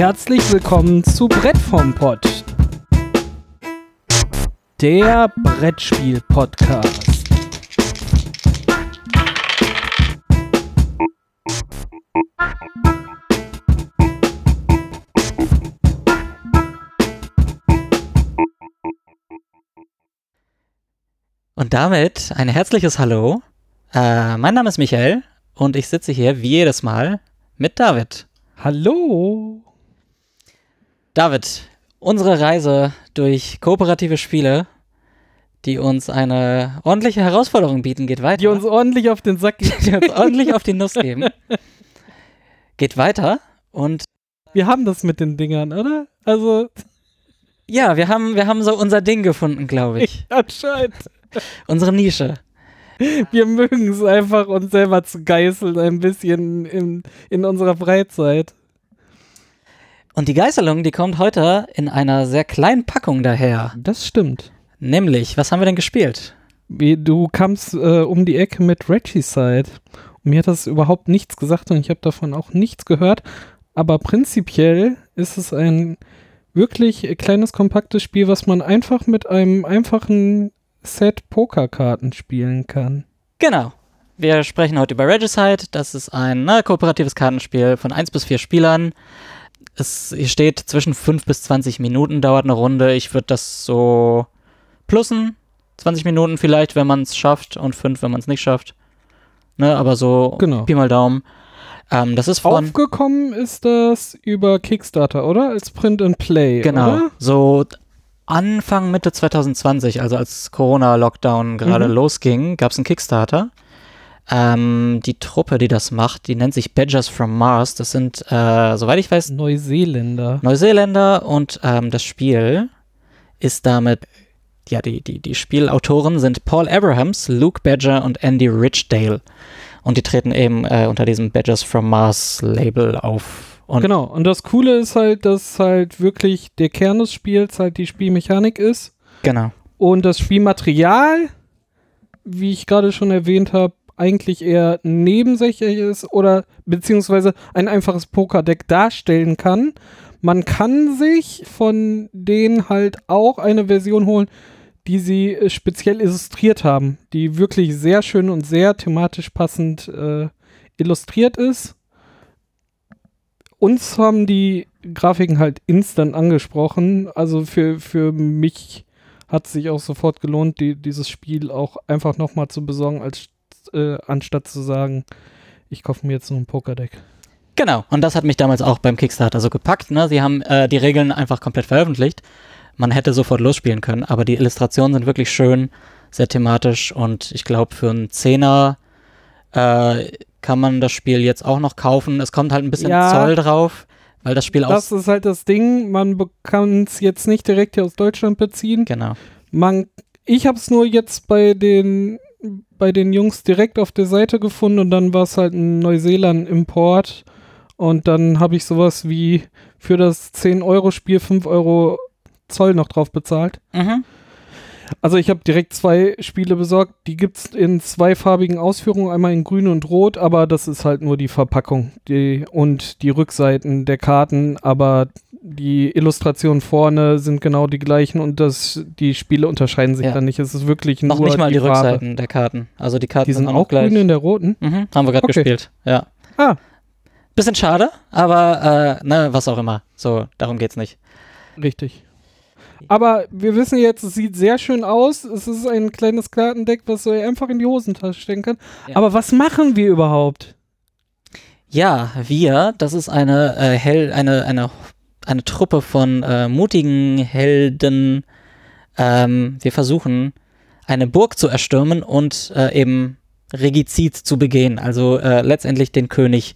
Herzlich willkommen zu Brett vom Pott. Der Brettspiel-Podcast. Und damit ein herzliches Hallo. Äh, mein Name ist Michael und ich sitze hier wie jedes Mal mit David. Hallo. David, unsere Reise durch kooperative Spiele, die uns eine ordentliche Herausforderung bieten, geht weiter. Die uns ordentlich auf den Sack gehen. die uns ordentlich auf die Nuss geben. Geht weiter und Wir haben das mit den Dingern, oder? Also, ja, wir haben, wir haben so unser Ding gefunden, glaube ich. anscheinend. Unsere Nische. Wir mögen es einfach, uns selber zu geißeln, ein bisschen in, in unserer Freizeit. Und die Geißelung, die kommt heute in einer sehr kleinen Packung daher. Das stimmt. Nämlich, was haben wir denn gespielt? Wie, du kamst äh, um die Ecke mit Regicide. Und mir hat das überhaupt nichts gesagt und ich habe davon auch nichts gehört. Aber prinzipiell ist es ein wirklich kleines, kompaktes Spiel, was man einfach mit einem einfachen Set Pokerkarten spielen kann. Genau. Wir sprechen heute über Regicide. Das ist ein ne, kooperatives Kartenspiel von 1 bis 4 Spielern. Es hier steht zwischen 5 bis 20 Minuten dauert eine Runde. Ich würde das so plussen. 20 Minuten vielleicht, wenn man es schafft und 5, wenn man es nicht schafft. Ne, aber so Genau. Pi mal Daumen. Ähm, das ist von Aufgekommen ist das über Kickstarter, oder? Als Print and Play, Genau. oder? So Anfang, Mitte 2020, also als Corona-Lockdown gerade Mhm. losging, gab es einen Kickstarter. Ähm, die Truppe, die das macht, die nennt sich Badgers from Mars. Das sind, äh, soweit ich weiß, Neuseeländer. Neuseeländer und ähm, das Spiel ist damit, ja, die, die, die Spielautoren sind Paul Abrahams, Luke Badger und Andy Richdale. Und die treten eben äh, unter diesem Badgers from Mars Label auf. Und Genau, und das Coole ist halt, dass halt wirklich der Kern des Spiels halt die Spielmechanik ist. genau. Und das Spielmaterial, wie ich gerade schon erwähnt habe, eigentlich eher nebensächlich ist oder beziehungsweise ein einfaches Pokerdeck darstellen kann. Man kann sich von denen halt auch eine Version holen, die sie äh, speziell illustriert haben, die wirklich sehr schön und sehr thematisch passend äh, illustriert ist. Uns haben die Grafiken halt instant angesprochen. Also für, für mich hat es sich auch sofort gelohnt, die, dieses Spiel auch einfach nochmal zu besorgen, als äh, anstatt zu sagen, ich kaufe mir jetzt nur ein Pokerdeck. Genau, und das hat mich damals auch beim Kickstarter so gepackt. Ne? Sie haben äh, die Regeln einfach komplett veröffentlicht. Man hätte sofort losspielen können, aber die Illustrationen sind wirklich schön, sehr thematisch und ich glaube, für einen Zehner äh, kann man das Spiel jetzt auch noch kaufen. Es kommt halt ein bisschen Ja. Zoll drauf, weil das Spiel Das aus. ist halt das Ding, man kann es jetzt nicht direkt hier aus Deutschland beziehen. Genau. Man, ich habe es nur jetzt bei den, bei den Jungs direkt auf der Seite gefunden und dann war es halt ein Neuseeland-Import. Und dann habe ich sowas wie für das 10-Euro-Spiel 5 Euro Zoll noch drauf bezahlt. Mhm. Also ich habe direkt zwei Spiele besorgt. Die gibt es in zweifarbigen Ausführungen, einmal in grün und rot, aber das ist halt nur die Verpackung die, und die Rückseiten der Karten, aber die Illustrationen vorne sind genau die gleichen und das, die Spiele unterscheiden sich Ja. dann nicht. Es ist wirklich Noch nur nicht mal die, Farbe. Rückseiten der Karten. Also die Karten Die sind auch auch gleich. grün in der roten. Mhm. Haben wir gerade Okay. gespielt. Ja. Ah. Bisschen schade, aber äh, ne, was auch immer. So, darum geht's nicht. Richtig. Aber wir wissen jetzt, es sieht sehr schön aus. Es ist ein kleines Kartendeck, was du einfach in die Hosentasche stecken kann. Ja. Aber was machen wir überhaupt? Ja, wir, das ist eine äh, Hel eine, eine, eine Truppe von äh, mutigen Helden. Ähm, wir versuchen, eine Burg zu erstürmen und äh, eben Regizid zu begehen, also äh, letztendlich den König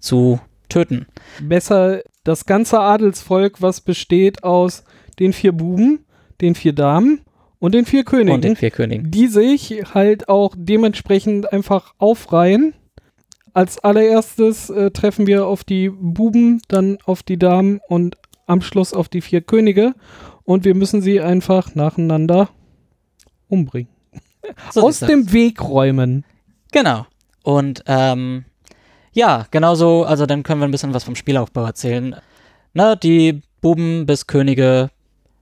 zu töten. besser das ganze Adelsvolk, was besteht aus den vier Buben, den vier Damen und den vier Königen, Und den vier Königen. die sich halt auch dementsprechend einfach aufreihen. Als allererstes äh, treffen wir auf die Buben, dann auf die Damen und am Schluss auf die vier Könige und wir müssen sie einfach nacheinander umbringen. So Aus ist das. dem Weg räumen. Genau. Und ähm, ja, genauso, also dann können wir ein bisschen was vom Spielaufbau erzählen. Na, die Buben bis Könige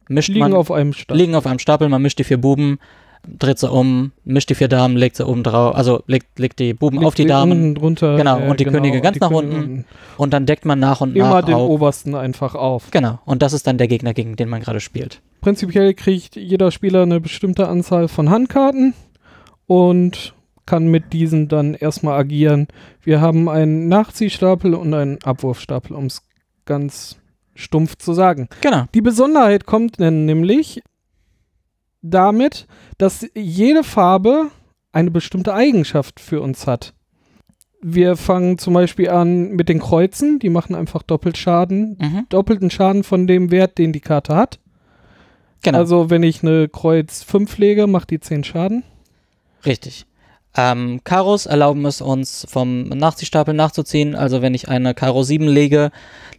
mischt Liegen man, auf einem Stapel. liegen auf einem Stapel, man mischt die vier Buben, dreht sie um, mischt die vier Damen, legt sie oben drauf, also legt, legt die Buben Legt auf die Damen unten drunter. Genau, und die Könige ganz die nach Könige unten. und dann deckt man nach und Immer nach den auf. obersten einfach auf. Genau, und das ist dann der Gegner, gegen den man gerade spielt. Prinzipiell kriegt jeder Spieler eine bestimmte Anzahl von Handkarten und kann mit diesen dann erstmal agieren. Wir haben einen Nachziehstapel und einen Abwurfstapel, um es ganz stumpf zu sagen. Genau. Die Besonderheit kommt dann nämlich damit, dass jede Farbe eine bestimmte Eigenschaft für uns hat. Wir fangen zum Beispiel an mit den Kreuzen, die machen einfach doppelt Schaden, Mhm. doppelten Schaden von dem Wert, den die Karte hat. Genau, Also wenn ich eine Kreuz 5 lege, macht die 10 Schaden. richtig. Ähm, Karos erlauben es uns vom Nachziehstapel nachzuziehen. Also wenn ich eine Karo 7 lege,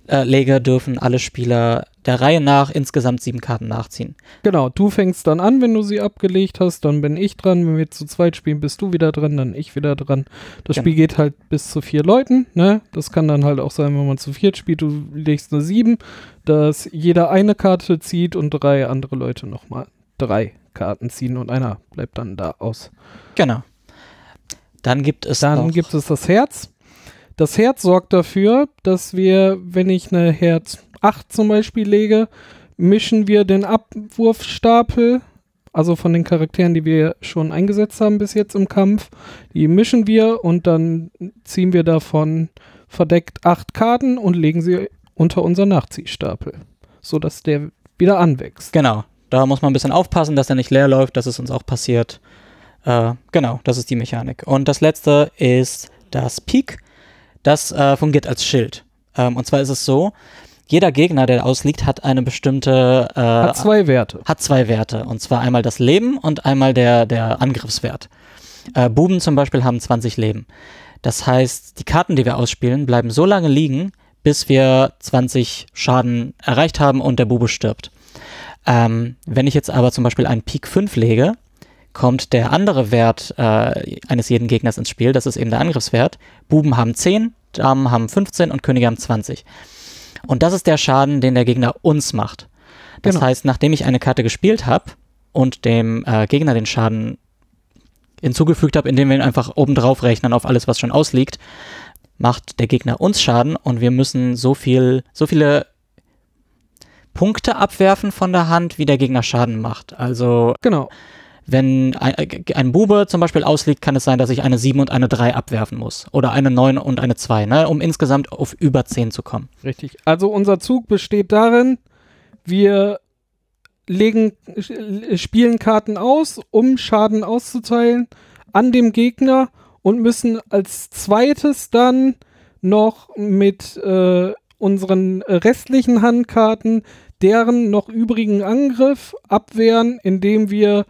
äh, lege, dürfen alle Spieler der Reihe nach insgesamt sieben Karten nachziehen. Genau, du fängst dann an, wenn du sie abgelegt hast, dann bin ich dran. Wenn wir zu zweit spielen, bist du wieder dran, dann ich wieder dran. Das Genau. Spiel geht halt bis zu vier Leuten, ne? Das kann dann halt auch sein, wenn man zu viert spielt, du legst eine 7, dass jeder eine Karte zieht und drei andere Leute nochmal drei Karten ziehen und einer bleibt dann da aus. Genau. Dann gibt es Dann noch, gibt es das Herz. Das Herz sorgt dafür, dass wir, wenn ich eine Herz 8 zum Beispiel lege, mischen wir den Abwurfstapel, also von den Charakteren, die wir schon eingesetzt haben bis jetzt im Kampf, die mischen wir und dann ziehen wir davon verdeckt acht Karten und legen sie unter unseren Nachziehstapel, sodass der wieder anwächst. Genau. Da muss man ein bisschen aufpassen, dass er nicht leer läuft. Das ist uns auch passiert. Äh, genau, das ist die Mechanik. Und das letzte ist das Peak. Das äh, fungiert als Schild. Ähm, und zwar ist es so, jeder Gegner, der ausliegt, hat eine bestimmte äh, Hat zwei Werte. hat zwei Werte. Und zwar einmal das Leben und einmal der, der Angriffswert. Äh, Buben zum Beispiel haben 20 Leben. Das heißt, die Karten, die wir ausspielen, bleiben so lange liegen, bis wir 20 Schaden erreicht haben und der Bube stirbt. Ähm, wenn ich jetzt aber zum Beispiel einen Pik 5 lege, kommt der andere Wert äh, eines jeden Gegners ins Spiel. Das ist eben der Angriffswert. Buben haben 10, Damen haben 15 und Könige haben 20. Und das ist der Schaden, den der Gegner uns macht. Das Genau. heißt, nachdem ich eine Karte gespielt habe und dem äh, Gegner den Schaden hinzugefügt habe, indem wir ihn einfach obendrauf rechnen auf alles, was schon ausliegt, macht der Gegner uns Schaden und wir müssen so viel, so viele Punkte abwerfen von der Hand, wie der Gegner Schaden macht. Also Genau. Wenn ein, äh, ein Bube zum Beispiel ausliegt, kann es sein, dass ich eine 7 und eine 3 abwerfen muss. Oder eine 9 und eine 2, ne? um insgesamt auf über 10 zu kommen. Richtig. Also unser Zug besteht darin, wir legen, sch- spielen Karten aus, um Schaden auszuteilen an dem Gegner und müssen als zweites dann noch mit äh, unseren restlichen Handkarten deren noch übrigen Angriff abwehren, indem wir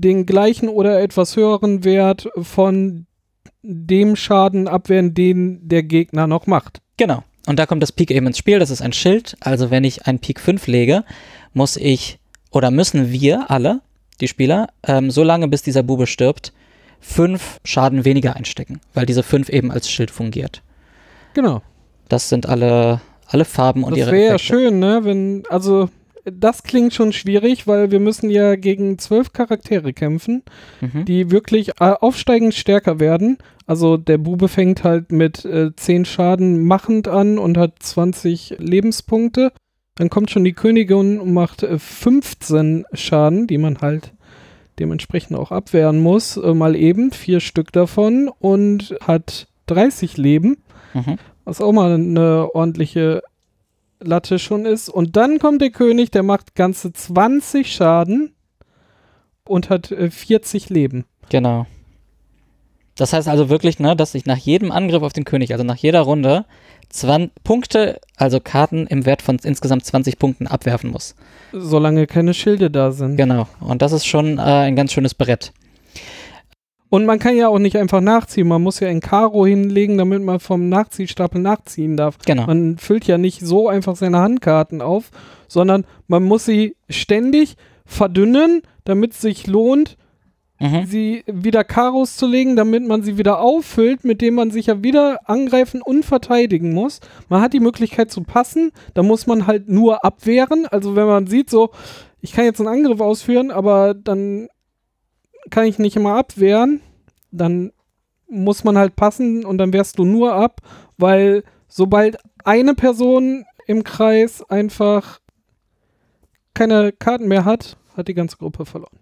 den gleichen oder etwas höheren Wert von dem Schaden abwehren, den der Gegner noch macht. Genau. Und da kommt das Pik eben ins Spiel. Das ist ein Schild. Also wenn ich ein Pik 5 lege, muss ich oder müssen wir alle, die Spieler, ähm, so lange bis dieser Bube stirbt, fünf Schaden weniger einstecken, weil diese 5 eben als Schild fungiert. Genau. Das sind alle, alle Farben und das ihre wäre ja schön, ne? Wenn, also, das klingt schon schwierig, weil wir müssen ja gegen zwölf Charaktere kämpfen, Mhm. die wirklich äh, aufsteigend stärker werden. Also der Bube fängt halt mit äh, 10 Schaden machend an und hat 20 Lebenspunkte. Dann kommt schon die Königin und macht äh, 15 Schaden, die man halt dementsprechend auch abwehren muss. Äh, mal eben, vier Stück davon und hat 30 Leben. Mhm. Was auch mal eine ordentliche Latte schon ist. Und dann kommt der König, der macht ganze 20 Schaden und hat äh, 40 Leben. Genau. Das heißt also wirklich, ne, dass ich nach jedem Angriff auf den König, also nach jeder Runde, 20 Punkte, also Karten im Wert von insgesamt 20 Punkten abwerfen muss. Solange keine Schilde da sind. Genau. Und das ist schon äh, ein ganz schönes Brett. Und man kann ja auch nicht einfach nachziehen. Man muss ja ein Karo hinlegen, damit man vom Nachziehstapel nachziehen darf. Genau. Man füllt ja nicht so einfach seine Handkarten auf, sondern man muss sie ständig verdünnen, damit es sich lohnt, Mhm. sie wieder Karos zu legen, damit man sie wieder auffüllt, mit dem man sich ja wieder angreifen und verteidigen muss. Man hat die Möglichkeit zu passen, da muss man halt nur abwehren. Also wenn man sieht, so, ich kann jetzt einen Angriff ausführen, aber dann kann ich nicht immer abwehren, dann muss man halt passen und dann wehrst du nur ab, weil sobald eine Person im Kreis einfach keine Karten mehr hat, hat die ganze Gruppe verloren.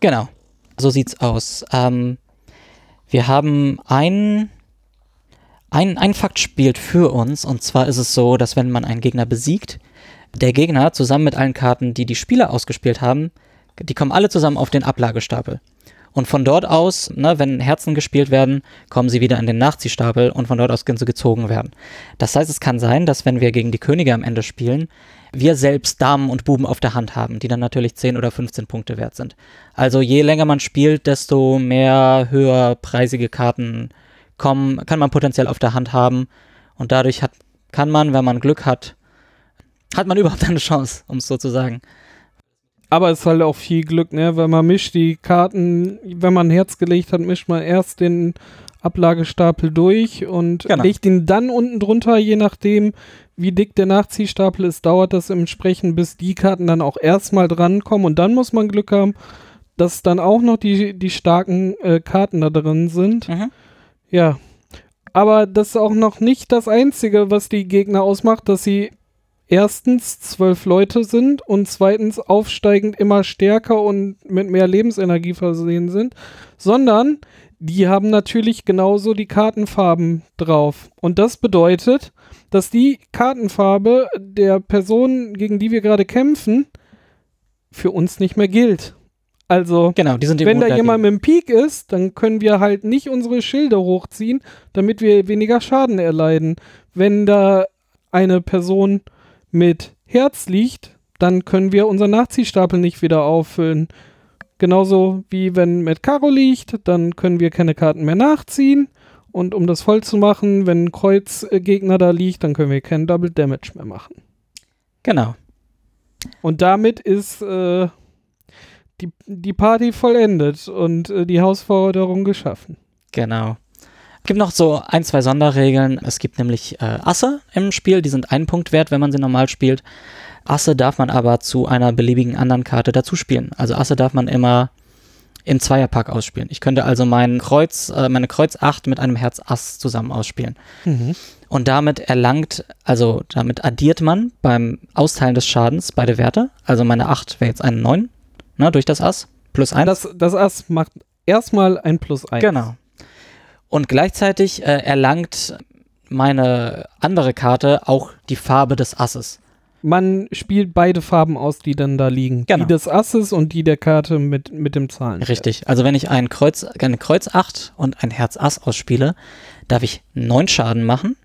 Genau, so sieht's aus. Ähm, wir haben ein, ein, ein Fakt spielt für uns und zwar ist es so, dass wenn man einen Gegner besiegt, der Gegner zusammen mit allen Karten, die die Spieler ausgespielt haben, die kommen alle zusammen auf den Ablagestapel. Und von dort aus, ne, wenn Herzen gespielt werden, kommen sie wieder in den Nachziehstapel und von dort aus können sie gezogen werden. Das heißt, es kann sein, dass wenn wir gegen die Könige am Ende spielen, wir selbst Damen und Buben auf der Hand haben, die dann natürlich 10 oder 15 Punkte wert sind. Also je länger man spielt, desto mehr höherpreisige Karten kommen, kann man potenziell auf der Hand haben. Und dadurch hat, kann man, wenn man Glück hat, hat man überhaupt eine Chance, um es so zu sagen. Aber es ist halt auch viel Glück, ne? Weil man mischt die Karten, wenn man ein Herz gelegt hat, mischt man erst den Ablagestapel durch und Genau. legt ihn dann unten drunter, je nachdem, wie dick der Nachziehstapel ist, dauert das entsprechend, bis die Karten dann auch erstmal drankommen und dann muss man Glück haben, dass dann auch noch die, die starken äh, Karten da drin sind. Mhm. Ja. Aber das ist auch noch nicht das Einzige, was die Gegner ausmacht, dass sie erstens zwölf Leute sind und zweitens aufsteigend immer stärker und mit mehr Lebensenergie versehen sind, sondern die haben natürlich genauso die Kartenfarben drauf. Und das bedeutet, dass die Kartenfarbe der Person, gegen die wir gerade kämpfen, für uns nicht mehr gilt. Also, Genau, wenn da jemand mit dem Peak ist, dann können wir halt nicht unsere Schilde hochziehen, damit wir weniger Schaden erleiden. Wenn da eine Person mit Herz liegt, dann können wir unseren Nachziehstapel nicht wieder auffüllen. Genauso wie wenn mit Karo liegt, dann können wir keine Karten mehr nachziehen. Und um das voll zu machen, wenn ein Kreuzgegner da liegt, dann können wir keinen Double Damage mehr machen. Genau. Und damit ist äh, die, die Party vollendet und äh, die Herausforderung geschaffen. Genau. Es gibt noch so ein, zwei Sonderregeln. Es gibt nämlich äh, Asse im Spiel, die sind einen Punkt wert, wenn man sie normal spielt. Asse darf man aber zu einer beliebigen anderen Karte dazu spielen. Also Asse darf man immer im Zweierpack ausspielen. Ich könnte also mein Kreuz, äh, meine Kreuz 8 mit einem Herz Ass zusammen ausspielen. Und damit erlangt, also damit addiert man beim Austeilen des Schadens beide Werte. Also meine 8 wäre jetzt eine 9, ne, durch das Ass, plus 1. Das, das Ass macht erstmal ein Plus 1. Genau. Und gleichzeitig äh, erlangt meine andere Karte auch die Farbe des Asses. Man spielt beide Farben aus, die dann da liegen. Genau. Die des Asses und die der Karte mit, mit dem Zahlen. Richtig. Also wenn ich ein Kreuz, eine Kreuz 8 und ein Herz Ass ausspiele, darf ich 9 Schaden machen,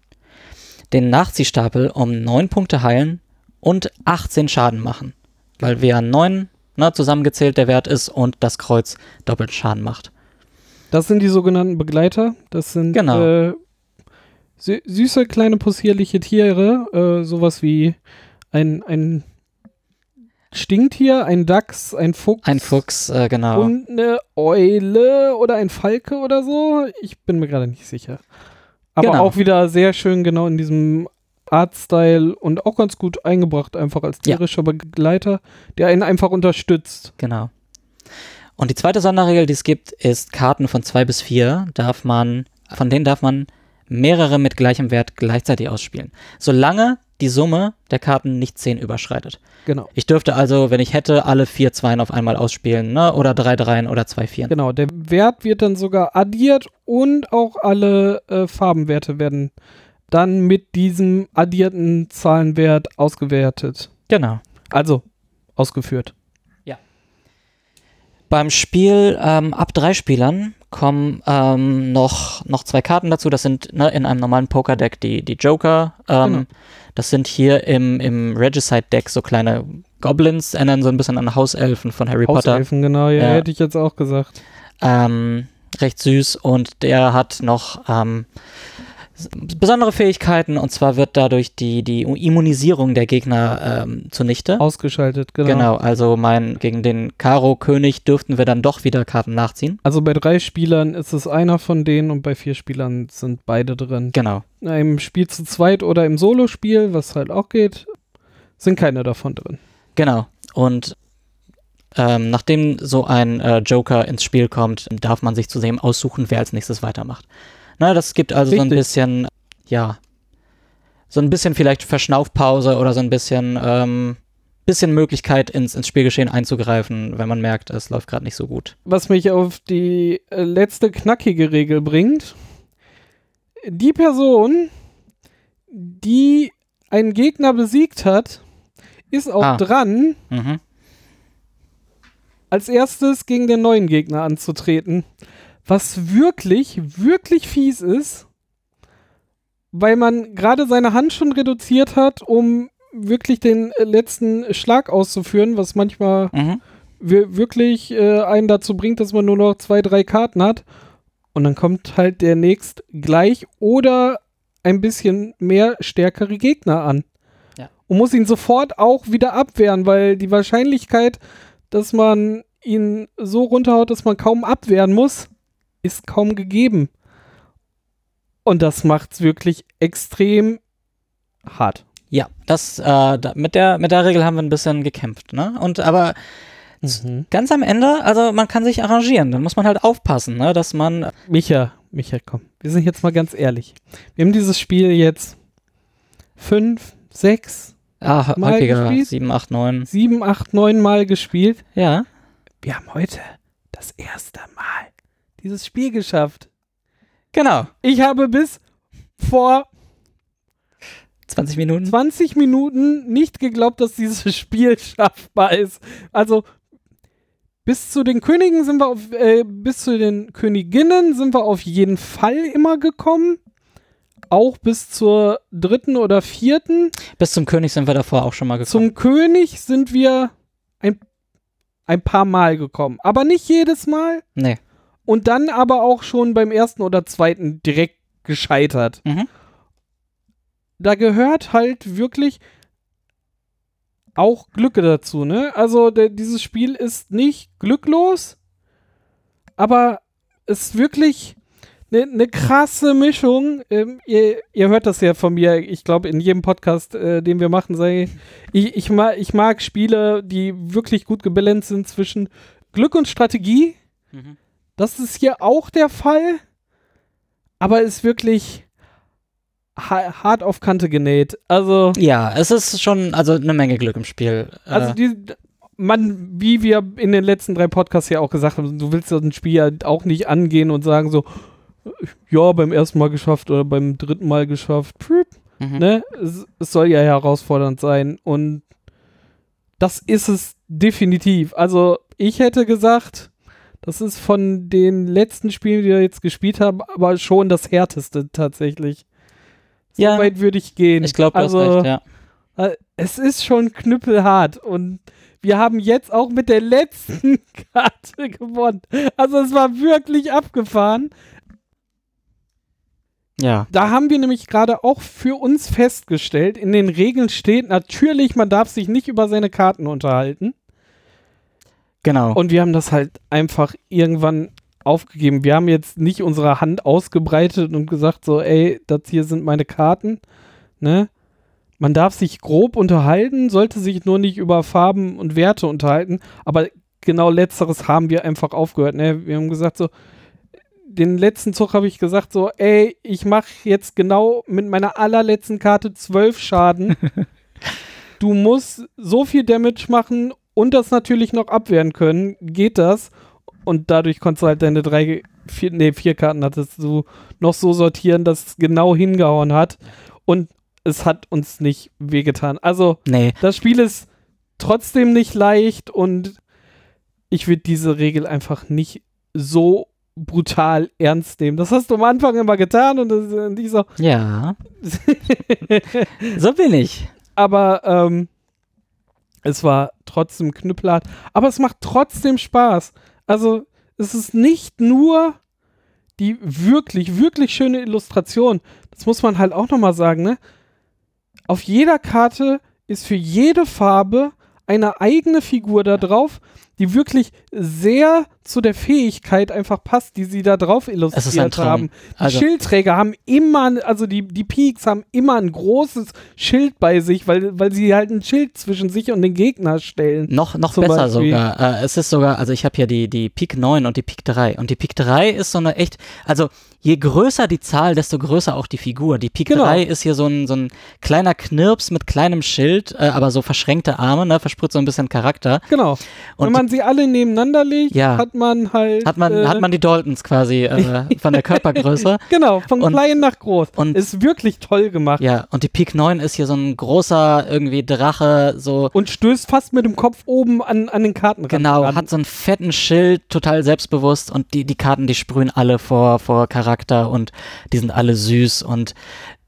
den Nachziehstapel um 9 Punkte heilen und 18 Schaden machen. Weil wir 9 ne, zusammengezählt der Wert ist und das Kreuz doppelt Schaden macht. Das sind die sogenannten Begleiter. Das sind Genau. äh, sü süße kleine possierliche Tiere. Äh, sowas wie ein, ein Stinktier, ein Dachs, ein Fuchs. Ein Fuchs, äh, genau. Und eine Eule oder ein Falke oder so. Ich bin mir gerade nicht sicher. Aber Genau. auch wieder sehr schön genau in diesem Artstyle und auch ganz gut eingebracht, einfach als Ja. tierischer Begleiter, der einen einfach unterstützt. Genau. Und die zweite Sonderregel, die es gibt, ist Karten von zwei bis vier darf man, von denen darf man mehrere mit gleichem Wert gleichzeitig ausspielen. Solange die Summe der Karten nicht zehn überschreitet. Genau. Ich dürfte also, wenn ich hätte, alle vier Zweien auf einmal ausspielen, ne? Oder drei Dreien oder zwei Vieren. Genau, der Wert wird dann sogar addiert und auch alle äh, Farbenwerte werden dann mit diesem addierten Zahlenwert ausgewertet. Genau. Also ausgeführt. Beim Spiel ähm, ab drei Spielern kommen ähm, noch, noch zwei Karten dazu. Das sind ne, in einem normalen Poker-Deck die, die Joker. Ähm, Genau. Das sind hier im, im Regicide-Deck so kleine Goblins, erinnern so ein bisschen an Hauselfen von Harry Potter. Hauselfen, genau, ja, Ja. hätte ich jetzt auch gesagt. Ähm, recht süß und der hat noch ähm, besondere Fähigkeiten und zwar wird dadurch die, die Immunisierung der Gegner ähm, zunichte. Ausgeschaltet, genau. Genau, also mein, gegen den Karo-König dürften wir dann doch wieder Karten nachziehen. Also bei drei Spielern ist es einer von denen und bei vier Spielern sind beide drin. Genau. Im Spiel zu zweit oder im Solospiel, was halt auch geht, sind keine davon drin. Genau. Und ähm, nachdem so ein äh, Joker ins Spiel kommt, darf man sich zudem aussuchen, wer als nächstes weitermacht. Na, das gibt also so ein Richtig. bisschen, ja, so ein bisschen vielleicht Verschnaufpause oder so ein bisschen, ähm, bisschen Möglichkeit ins, ins Spielgeschehen einzugreifen, wenn man merkt, es läuft gerade nicht so gut. Was mich auf die äh, letzte knackige Regel bringt. Die Person, die einen Gegner besiegt hat, ist auch Ah. dran, Mhm. als erstes gegen den neuen Gegner anzutreten. Was wirklich, wirklich fies ist, weil man gerade seine Hand schon reduziert hat, um wirklich den äh, letzten Schlag auszuführen, was manchmal Mhm. wir- wirklich äh, einen dazu bringt, dass man nur noch zwei, drei Karten hat. Und dann kommt halt der nächst gleich oder ein bisschen mehr stärkere Gegner an. Ja. Und muss ihn sofort auch wieder abwehren, weil die Wahrscheinlichkeit, dass man ihn so runterhaut, dass man kaum abwehren muss, ist kaum gegeben. Und das macht's wirklich extrem hart. Ja, das, äh, da, mit, der, mit der Regel haben wir ein bisschen gekämpft, ne? Und aber ganz am Ende, also man kann sich arrangieren, dann muss man halt aufpassen, ne? Dass man, Micha, Micha, komm. Wir sind jetzt mal ganz ehrlich. Wir haben dieses Spiel jetzt fünf, sechs, ah, Mal häufiger, gespielt? 7, 8, 9, sieben, acht, neun Mal gespielt. ja. Wir haben heute das erste Mal dieses Spiel geschafft. Genau. Ich habe bis vor 20 Minuten. 20 Minuten nicht geglaubt, dass dieses Spiel schaffbar ist. Also bis zu den Königen sind wir auf, äh, bis zu den Königinnen sind wir auf jeden Fall immer gekommen. Auch bis zur dritten oder vierten. Bis zum König sind wir davor auch schon mal gekommen. Zum König sind wir ein, ein paar Mal gekommen. Aber nicht jedes Mal. nee. Und dann aber auch schon beim ersten oder zweiten direkt gescheitert. Mhm. Da gehört halt wirklich auch Glücke dazu, ne? Also der, dieses Spiel ist nicht glücklos, aber es ist wirklich eine ne krasse Mischung. Ähm, ihr, ihr hört das ja von mir, ich glaube, in jedem Podcast, äh, den wir machen, sei ich, ich, mag, ich mag Spiele, die wirklich gut gebalanced sind zwischen Glück und Strategie. Mhm. Das ist hier auch der Fall, aber ist wirklich ha hart auf Kante genäht. Also, Ja, es ist schon, also eine Menge Glück im Spiel. also äh, die, man, wie wir in den letzten drei Podcasts ja auch gesagt haben, du willst so ein Spiel ja auch nicht angehen und sagen so, ja, beim ersten Mal geschafft oder beim dritten Mal geschafft. Mhm. ne? Es, es soll ja herausfordernd sein und das ist es definitiv. Also ich hätte gesagt, das ist von den letzten Spielen, die wir jetzt gespielt haben, aber schon das härteste tatsächlich. So Ja. weit würde ich gehen. Ich glaube, du also, hast recht, ja. äh, Es ist schon knüppelhart und wir haben jetzt auch mit der letzten Karte gewonnen. Also es war wirklich abgefahren. Ja. Da haben wir nämlich gerade auch für uns festgestellt, in den Regeln steht natürlich, man darf sich nicht über seine Karten unterhalten. Genau. Und wir haben das halt einfach irgendwann aufgegeben. Wir haben jetzt nicht unsere Hand ausgebreitet und gesagt so, ey, das hier sind meine Karten, ne? Man darf sich grob unterhalten, sollte sich nur nicht über Farben und Werte unterhalten, aber genau letzteres haben wir einfach aufgehört, ne? Wir haben gesagt so, den letzten Zug habe ich gesagt so, ey, ich mache jetzt genau mit meiner allerletzten Karte zwölf Schaden. du musst so viel Damage machen und das natürlich noch abwehren können. Geht das? Und dadurch konntest du halt deine drei, vier, nee, vier Karten hattest du noch so sortieren, dass es genau hingehauen hat. Und es hat uns nicht wehgetan. Also, nee. das Spiel ist trotzdem nicht leicht und ich würde diese Regel einfach nicht so brutal ernst nehmen. Das hast du am Anfang immer getan und, das, und ich so, Ja. so bin ich. aber ähm, es war trotzdem knüppelhart. Aber es macht trotzdem Spaß. Also es ist nicht nur die wirklich, wirklich schöne Illustration. Das muss man halt auch nochmal sagen, ne? Auf jeder Karte ist für jede Farbe eine eigene Figur da drauf, die wirklich sehr zu der Fähigkeit einfach passt, die sie da drauf illustriert haben. Die Also- Schildträger haben immer, also die, die Peaks haben immer ein großes Schild bei sich, weil, weil sie halt ein Schild zwischen sich und den Gegner stellen. Noch, noch besser Beispiel. sogar. Äh, es ist sogar, also ich habe hier die, die Pik 9 und die Pik 3. Und die Pik 3 ist so eine echt, also je größer die Zahl, desto größer auch die Figur. Die Pik Genau. 3 ist hier so ein, so ein kleiner Knirps mit kleinem Schild, äh, aber so verschränkte Arme, ne, versprüht so ein bisschen Charakter. Genau. Und Wenn man sie alle nebeneinander legt, Ja. hat man halt. Hat man, äh, hat man die Daltons quasi äh, von der Körpergröße. Genau, von Und- klein nach groß. und- ist wirklich toll gemacht. Ja, und die Pik 9 ist hier so ein großer irgendwie Drache, so Und stößt fast mit dem Kopf oben an, an den Kartenrand Genau, ran. hat so einen fetten Schild, total selbstbewusst und die, die Karten, die sprühen alle vor, vor Charakter und die sind alle süß und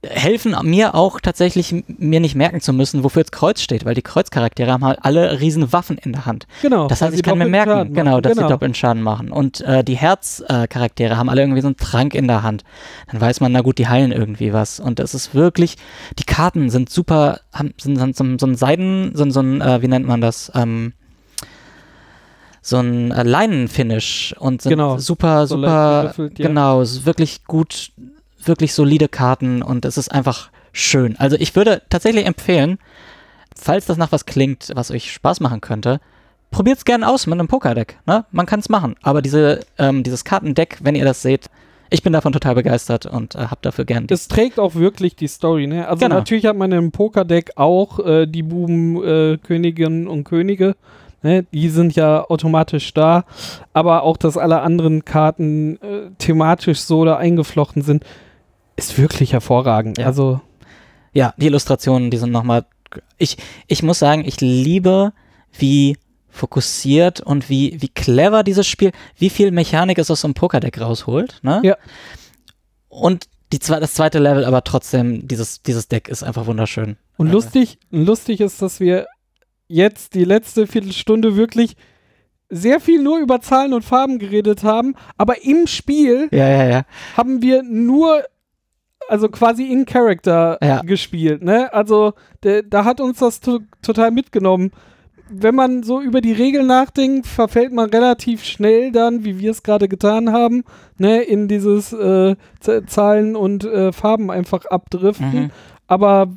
helfen mir auch tatsächlich, mir nicht merken zu müssen, wofür das Kreuz steht, weil die Kreuzcharaktere haben halt alle riesen Waffen in der Hand. Genau. Das heißt, ich kann mir merken, Schaden genau, dass genau. sie doppelten Schaden machen. Und äh, die Herzcharaktere haben alle irgendwie so einen Trank in der Hand. Dann weiß man, na gut, die heilen irgendwie was. Und es ist wirklich, die Karten sind super, haben, sind, sind so, so ein Seiden, so, ein- so ein, äh, wie nennt man das? Ähm, so ein äh, Leinenfinish und sind Genau. super, So super, ja. genau, es ist wirklich gut, wirklich solide Karten und es ist einfach schön. Also ich würde tatsächlich empfehlen, falls das nach was klingt, was euch Spaß machen könnte, probiert es gerne aus mit einem Pokerdeck. Ne? Man kann es machen. Aber diese, ähm, dieses Kartendeck, wenn ihr das seht, ich bin davon total begeistert und äh, hab dafür gern. Es trägt auch wirklich die Story, ne? Also Genau. natürlich hat man im Pokerdeck auch äh, die Buben, äh, Königinnen und Könige. Ne? Die sind ja automatisch da. Aber auch, dass alle anderen Karten äh, thematisch so da eingeflochten sind, ist wirklich hervorragend. Ja. Also Ja, die Illustrationen, die sind nochmal. Ich, ich muss sagen, ich liebe, wie fokussiert und wie, wie clever dieses Spiel, wie viel Mechanik es aus so einem Pokerdeck rausholt. Ne? Ja. Und die, das zweite Level, aber trotzdem, dieses, dieses Deck ist einfach wunderschön. Und Äh, lustig, lustig ist, dass wir jetzt die letzte Viertelstunde wirklich sehr viel nur über Zahlen und Farben geredet haben, aber im Spiel Ja, ja, ja. haben wir nur, also quasi in Character Ja. gespielt, ne? Also der, da hat uns das to total mitgenommen. Wenn man so über die Regeln nachdenkt, verfällt man relativ schnell dann, wie wir es gerade getan haben, ne, in dieses äh, Zahlen und äh, Farben einfach abdriften Mhm. aber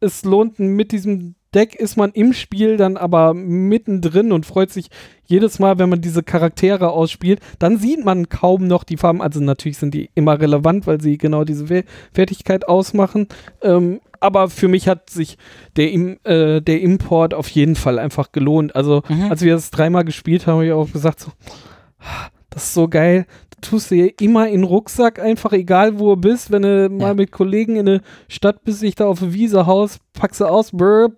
es lohnt mit diesem Deck ist man im Spiel dann aber mittendrin und freut sich jedes Mal, wenn man diese Charaktere ausspielt. Dann sieht man kaum noch die Farben. Also natürlich sind die immer relevant, weil sie genau diese We Fertigkeit ausmachen. Ähm, aber für mich hat sich der, Im äh, der Import auf jeden Fall einfach gelohnt. Also Mhm. als wir das dreimal gespielt haben, habe ich auch gesagt so, "Ah, das ist so geil. Du tust dir immer in den Rucksack, einfach egal wo du bist, wenn du mal Ja. mit Kollegen in der Stadt bist, dich da auf der Wiese haust, packst du aus, brr,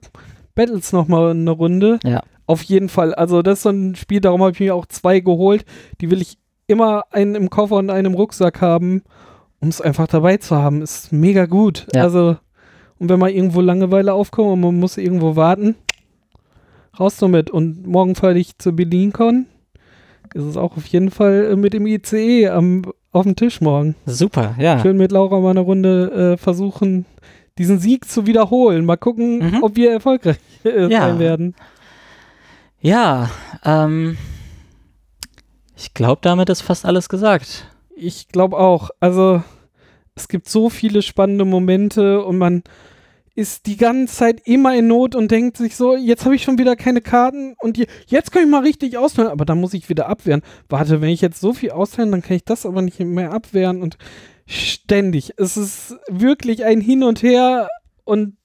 battles nochmal eine Runde. Ja. Auf jeden Fall. Also das ist so ein Spiel, darum habe ich mir auch zwei geholt. Die will ich immer einen im Koffer und einen im Rucksack haben, um es einfach dabei zu haben. Ist mega gut. Ja. Also, und wenn mal irgendwo Langeweile aufkommt und man muss irgendwo warten, raus damit. Und morgen fahre ich zur BerlinCon. Ist es auch auf jeden Fall äh, mit dem ICE am, auf dem Tisch morgen. Super, ja. Schön mit Laura mal eine Runde äh, versuchen, diesen Sieg zu wiederholen. Mal gucken, Mhm. ob wir erfolgreich äh, Ja. sein werden. Ja, ähm, ich glaube, damit ist fast alles gesagt. Ich glaube auch. Also, es gibt so viele spannende Momente und man ist die ganze Zeit immer in Not und denkt sich so, jetzt habe ich schon wieder keine Karten und je, jetzt kann ich mal richtig austeilen, aber dann muss ich wieder abwehren. Warte, wenn ich jetzt so viel austeilen, dann kann ich das aber nicht mehr abwehren und ständig. Es ist wirklich ein Hin und Her und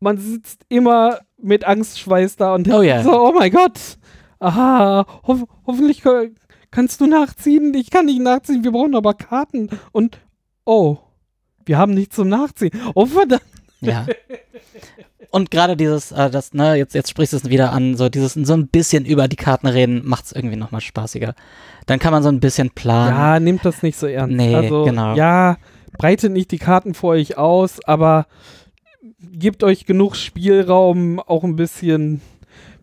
man sitzt immer mit Angstschweiß da und Oh ja. so, oh mein Gott. Aha, hoff hoffentlich kann- kannst du nachziehen. Ich kann nicht nachziehen, wir brauchen aber Karten. Und, oh, wir haben nichts zum Nachziehen. Oh, verdammt. Ja. Und gerade dieses, äh, das, ne, jetzt, jetzt sprichst du es wieder an, so dieses so ein bisschen über die Karten reden, macht es irgendwie nochmal spaßiger. Dann kann man so ein bisschen planen. Ja, nehmt das nicht so ernst. Nee, also, genau. Ja, breitet nicht die Karten vor euch aus, aber gebt euch genug Spielraum, auch ein bisschen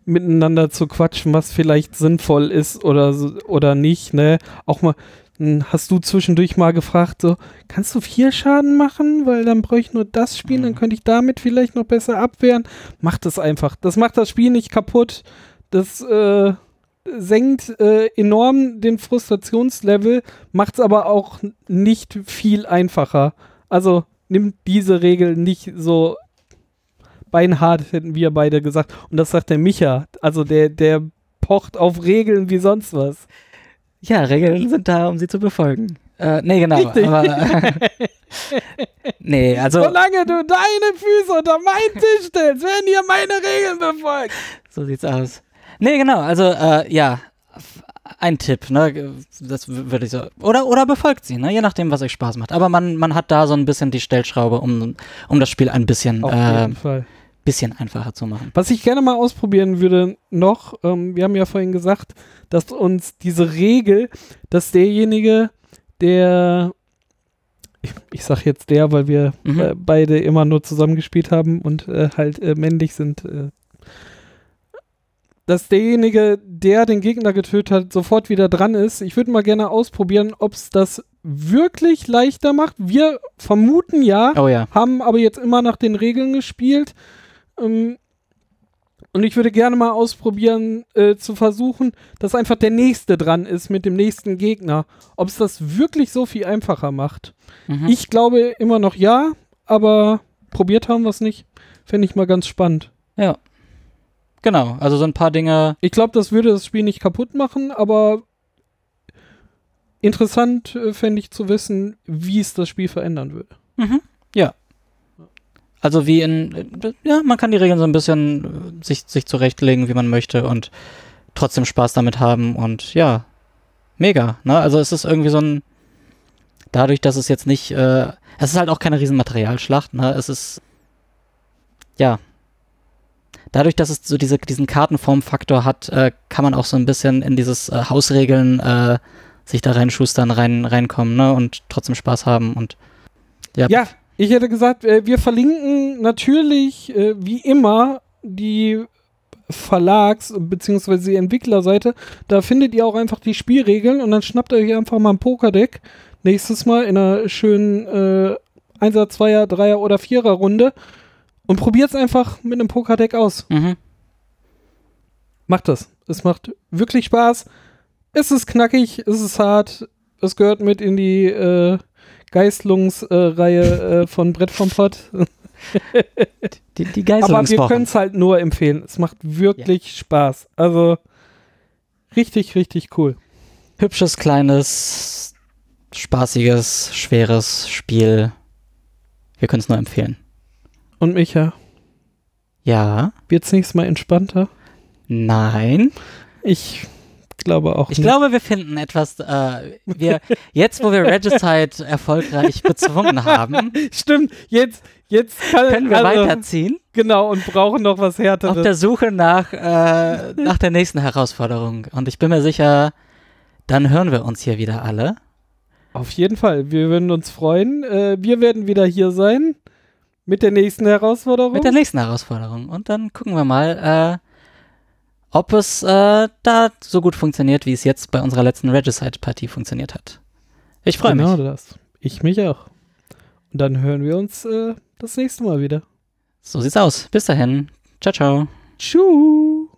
miteinander zu quatschen, was vielleicht sinnvoll ist oder, oder nicht, ne? Auch mal Dann hast du zwischendurch mal gefragt, so, kannst du vier Schaden machen? Weil dann bräuchte ich nur das dann Mhm. könnte ich damit vielleicht noch besser abwehren. Mach das einfach. Das macht das Spiel nicht kaputt. Das äh, senkt äh, enorm den Frustrationslevel, macht es aber auch nicht viel einfacher. Also nimmt diese Regel nicht so beinhart, hätten wir beide gesagt. Und das sagt der Micha. Also der, der pocht auf Regeln wie sonst was. Ja, Regeln sind da, um sie zu befolgen. Äh, nee, genau. Richtig. Aber, nee, also Solange du deine Füße unter meinen Tisch stellst, werden hier meine Regeln befolgt. so sieht's aus. Nee, genau. Also äh, ja, ein Tipp, ne? Das würde ich so. Oder, oder befolgt sie, ne? Je nachdem, was euch Spaß macht. Aber man, man hat da so ein bisschen die Stellschraube, um, um das Spiel ein bisschen, Auf äh, jeden Fall. Bisschen einfacher zu machen. Was ich gerne mal ausprobieren würde noch, ähm, wir haben ja vorhin gesagt, dass uns diese Regel, dass derjenige, der, ich, ich sag jetzt der, weil wir Mhm. äh, beide immer nur zusammengespielt haben und äh, halt äh, männlich sind, äh, dass derjenige, der den Gegner getötet hat, sofort wieder dran ist. Ich würde mal gerne ausprobieren, ob es das wirklich leichter macht. Wir vermuten ja, Oh ja. haben aber jetzt immer nach den Regeln gespielt. Ähm, und ich würde gerne mal ausprobieren, äh, zu versuchen, dass einfach der Nächste dran ist mit dem nächsten Gegner. Ob es das wirklich so viel einfacher macht. Mhm. Ich glaube immer noch ja, aber probiert haben wir es nicht. Fände ich mal ganz spannend. Ja. Genau, also so ein paar Dinge. Ich glaube, das würde das Spiel nicht kaputt machen, aber interessant äh, fände ich zu wissen, wie es das Spiel verändern würde. Mhm. Ja. Also wie in, ja, man kann die Regeln so ein bisschen äh, sich, sich zurechtlegen, wie man möchte und trotzdem Spaß damit haben und ja, mega. Ne? Also es ist irgendwie so ein, dadurch, dass es jetzt nicht, äh, es ist halt auch keine riesen Materialschlacht, ne? Es ist, ja, dadurch, dass es so diese, diesen Kartenformfaktor hat, äh, kann man auch so ein bisschen in dieses äh, Hausregeln äh, sich da reinschustern, rein, reinkommen, ne? Und trotzdem Spaß haben und ja, Ja, ich hätte gesagt, äh, wir verlinken natürlich äh, wie immer die Verlags- bzw. die Entwicklerseite. Da findet ihr auch einfach die Spielregeln und dann schnappt ihr euch einfach mal ein Pokerdeck. Nächstes Mal in einer schönen äh, 1er, 2er, 3er oder 4er Runde und probiert es einfach mit einem Pokerdeck aus. Mhm. Macht das. Es macht wirklich Spaß. Es ist knackig, es ist hart. Es gehört mit in die äh, Geißlungsreihe äh, von Brett vom Pott. Die, die Aber wir können es halt nur empfehlen. Es macht wirklich Spaß. Also richtig, richtig cool. Hübsches, kleines, spaßiges, schweres Spiel. Wir können es nur empfehlen. Und Micha, Ja, wird's nächstes Mal entspannter? nein. Ich glaube auch Ich nicht. glaube, wir finden etwas, äh, wir, jetzt wo wir Regicide erfolgreich bezwungen haben, Stimmt, jetzt, jetzt kann, können wir also, weiterziehen Genau, und brauchen noch was auf Härteres. der Suche nach, äh, nach der nächsten Herausforderung. Und ich bin mir sicher, dann hören wir uns hier wieder alle. Auf jeden Fall. Wir würden uns freuen. Äh, wir werden wieder hier sein mit der nächsten Herausforderung. Mit der nächsten Herausforderung. Und dann gucken wir mal, äh, ob es äh, da so gut funktioniert, wie es jetzt bei unserer letzten Regicide-Partie funktioniert hat. Ich freue genau mich. das. Ich mich auch. Und dann hören wir uns äh, das nächste Mal wieder. So sieht's aus. Bis dahin. Ciao, ciao. Tschüss.